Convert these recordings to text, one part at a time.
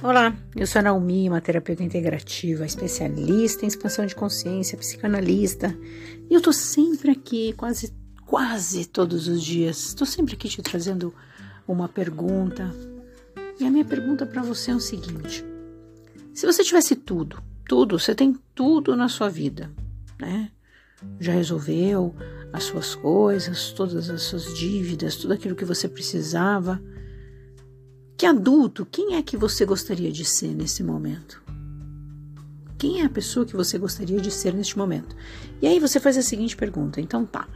Olá, eu sou a Naomi, uma terapeuta integrativa, especialista em expansão de consciência, psicanalista, e eu tô sempre aqui, quase, quase todos os dias, estou sempre aqui te trazendo uma pergunta. E a minha pergunta para você é o seguinte: se você tivesse tudo, tudo, você tem tudo na sua vida, né? Já resolveu as suas coisas, todas as suas dívidas, tudo aquilo que você precisava que adulto, quem é que você gostaria de ser nesse momento? Quem é a pessoa que você gostaria de ser neste momento? E aí você faz a seguinte pergunta: então tá,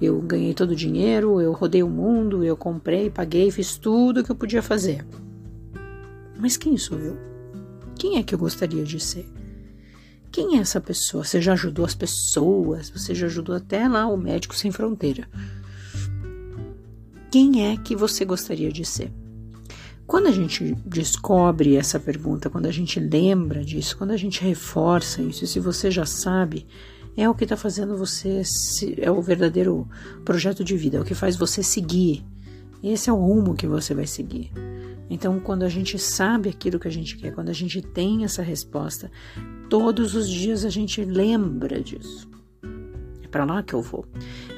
eu ganhei todo o dinheiro, eu rodei o mundo, eu comprei, paguei, fiz tudo que eu podia fazer. Mas quem sou eu? Quem é que eu gostaria de ser? Quem é essa pessoa? Você já ajudou as pessoas, você já ajudou até lá o médico sem fronteira. Quem é que você gostaria de ser? Quando a gente descobre essa pergunta, quando a gente lembra disso, quando a gente reforça isso, se você já sabe, é o que está fazendo você, é o verdadeiro projeto de vida, é o que faz você seguir. Esse é o rumo que você vai seguir. Então, quando a gente sabe aquilo que a gente quer, quando a gente tem essa resposta, todos os dias a gente lembra disso para lá que eu vou.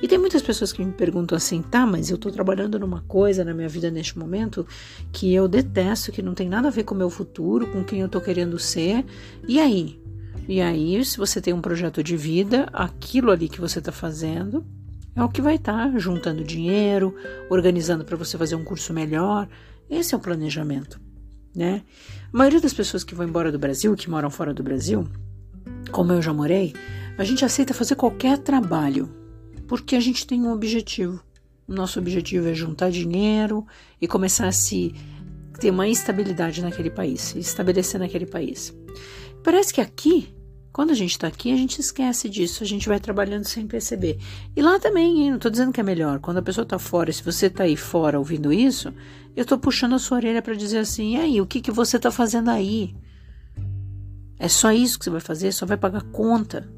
E tem muitas pessoas que me perguntam assim, tá, mas eu tô trabalhando numa coisa na minha vida neste momento que eu detesto, que não tem nada a ver com o meu futuro, com quem eu tô querendo ser. E aí? E aí, se você tem um projeto de vida, aquilo ali que você tá fazendo é o que vai estar tá juntando dinheiro, organizando para você fazer um curso melhor. Esse é o planejamento, né? A maioria das pessoas que vão embora do Brasil, que moram fora do Brasil, como eu já morei, a gente aceita fazer qualquer trabalho porque a gente tem um objetivo. O nosso objetivo é juntar dinheiro e começar a se ter uma estabilidade naquele país, estabelecer naquele país. Parece que aqui, quando a gente está aqui, a gente esquece disso, a gente vai trabalhando sem perceber. E lá também, hein? não estou dizendo que é melhor. Quando a pessoa está fora, se você está aí fora ouvindo isso, eu estou puxando a sua orelha para dizer assim: e aí, o que, que você está fazendo aí? É só isso que você vai fazer? Só vai pagar conta?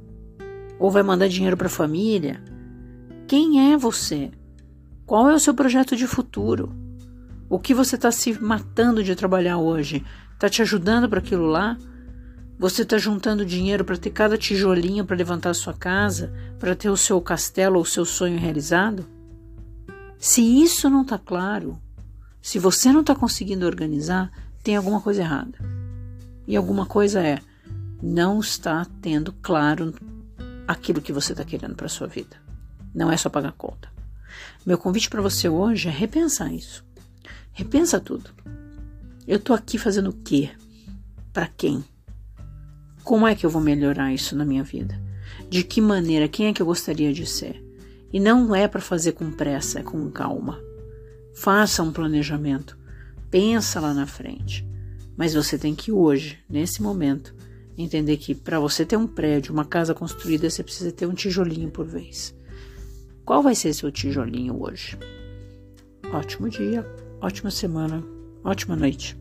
Ou vai mandar dinheiro para a família? Quem é você? Qual é o seu projeto de futuro? O que você está se matando de trabalhar hoje? Está te ajudando para aquilo lá? Você está juntando dinheiro para ter cada tijolinho para levantar a sua casa, para ter o seu castelo ou o seu sonho realizado? Se isso não está claro, se você não está conseguindo organizar, tem alguma coisa errada. E alguma coisa é não está tendo claro aquilo que você está querendo para sua vida. Não é só pagar conta. Meu convite para você hoje é repensar isso. Repensa tudo. Eu estou aqui fazendo o quê? Para quem? Como é que eu vou melhorar isso na minha vida? De que maneira? Quem é que eu gostaria de ser? E não é para fazer com pressa, é com calma. Faça um planejamento. Pensa lá na frente. Mas você tem que hoje, nesse momento, entender que para você ter um prédio, uma casa construída, você precisa ter um tijolinho por vez. Qual vai ser seu tijolinho hoje? Ótimo dia, ótima semana, ótima noite.